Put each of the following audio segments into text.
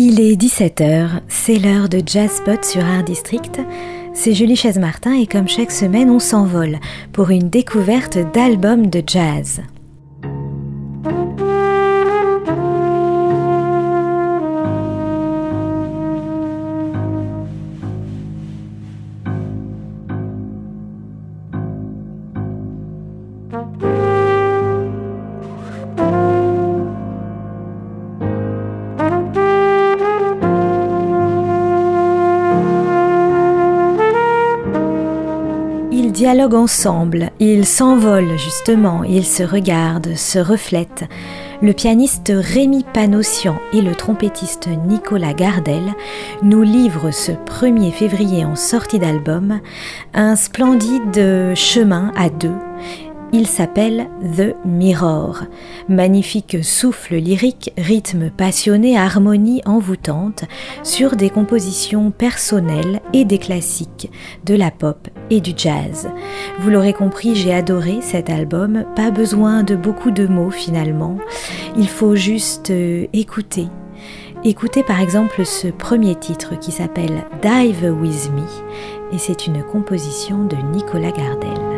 Il est 17h, c'est l'heure de Jazz Spot sur Art District. C'est Julie Chaise-Martin et comme chaque semaine, on s'envole pour une découverte d'albums de jazz. Dialoguent ensemble, ils s'envolent justement, ils se regardent, se reflètent. Le pianiste Rémi Panossian et le trompettiste Nicolas Gardel nous livrent ce 1er février en sortie d'album un splendide chemin à deux il s'appelle The Mirror. Magnifique souffle lyrique, rythme passionné, harmonie envoûtante sur des compositions personnelles et des classiques de la pop et du jazz. Vous l'aurez compris, j'ai adoré cet album. Pas besoin de beaucoup de mots finalement. Il faut juste euh, écouter. Écoutez par exemple ce premier titre qui s'appelle Dive With Me et c'est une composition de Nicolas Gardel.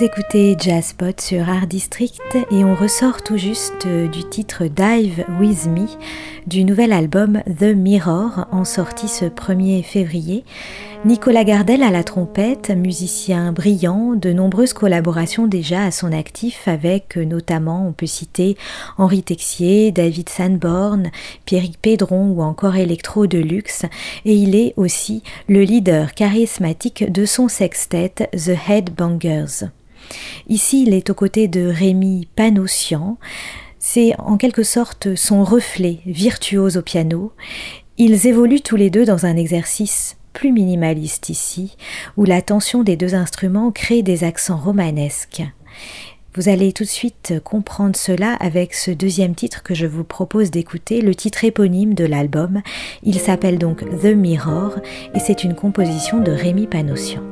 Vous écoutez Jazzpot sur Art District et on ressort tout juste du titre Dive With Me du nouvel album The Mirror en sortie ce 1er février. Nicolas Gardel à la trompette, musicien brillant, de nombreuses collaborations déjà à son actif avec notamment, on peut citer Henri Texier, David Sanborn, Pierrick Pédron ou encore Electro Deluxe et il est aussi le leader charismatique de son sextet The Headbangers. Ici, il est aux côtés de Rémi Panossian. C'est en quelque sorte son reflet virtuose au piano. Ils évoluent tous les deux dans un exercice plus minimaliste ici, où la tension des deux instruments crée des accents romanesques. Vous allez tout de suite comprendre cela avec ce deuxième titre que je vous propose d'écouter, le titre éponyme de l'album. Il s'appelle donc The Mirror et c'est une composition de Rémi Panossian.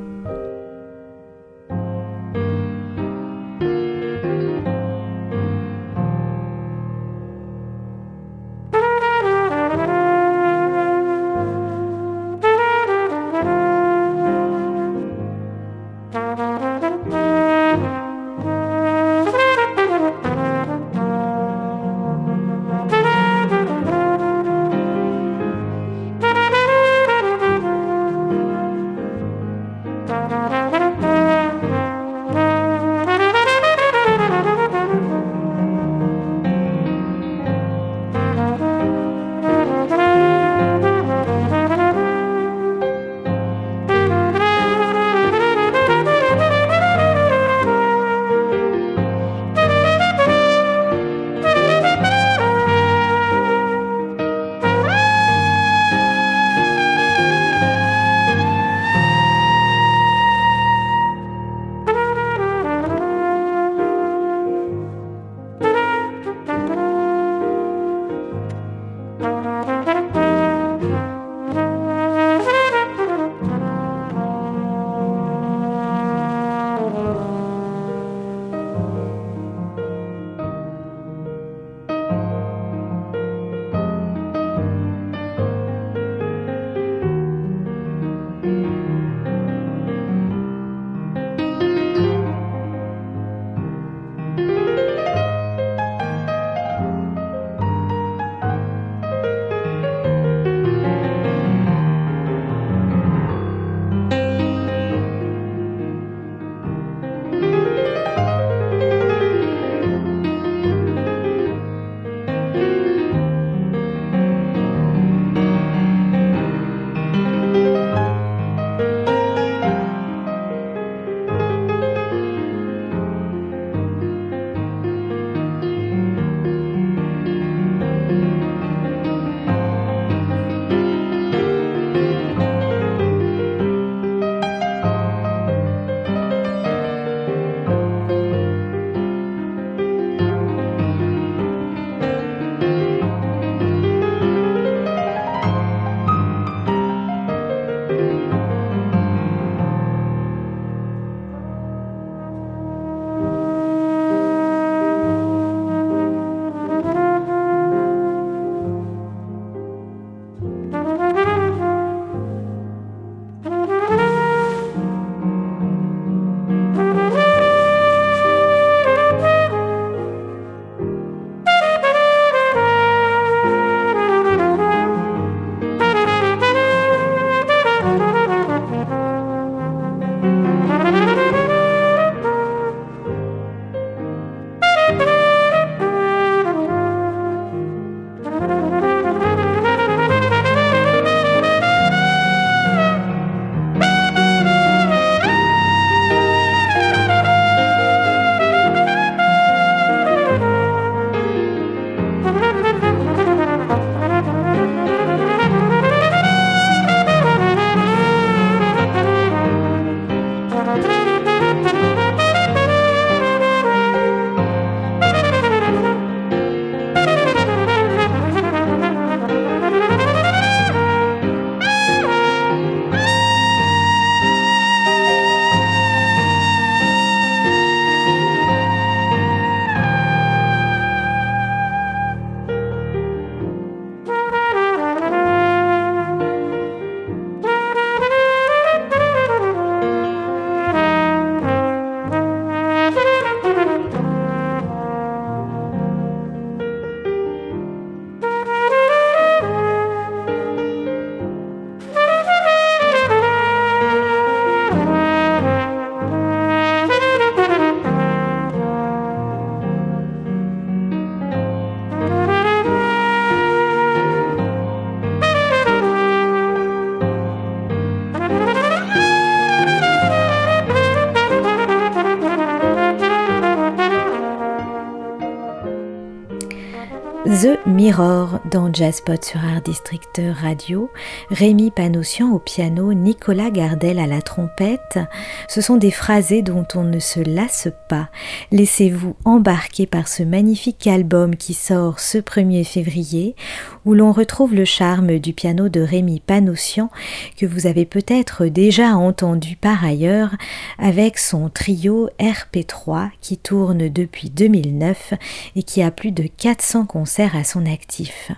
The Mirror dans Jazzpot sur Art District Radio, Rémi Panossian au piano, Nicolas Gardel à la trompette. Ce sont des phrasés dont on ne se lasse pas. Laissez-vous embarquer par ce magnifique album qui sort ce 1er février, où l'on retrouve le charme du piano de Rémi Panossian que vous avez peut-être déjà entendu par ailleurs avec son trio RP3 qui tourne depuis 2009 et qui a plus de 400 concerts à son actif.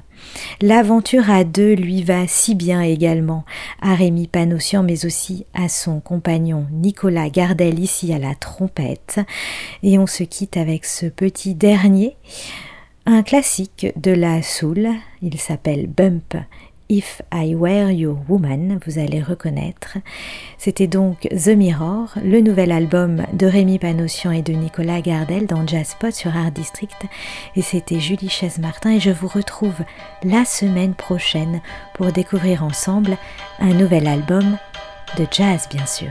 L'aventure à deux lui va si bien également à Rémi Panossian, mais aussi à son compagnon Nicolas Gardel ici à la trompette. Et on se quitte avec ce petit dernier, un classique de la soul. Il s'appelle Bump If I Were Your Woman, vous allez reconnaître. C'était donc The Mirror, le nouvel album de Rémi Panossian et de Nicolas Gardel dans Jazzpot sur Art District. Et c'était Julie Chaise-Martin et je vous retrouve la semaine prochaine pour découvrir ensemble un nouvel album de jazz bien sûr.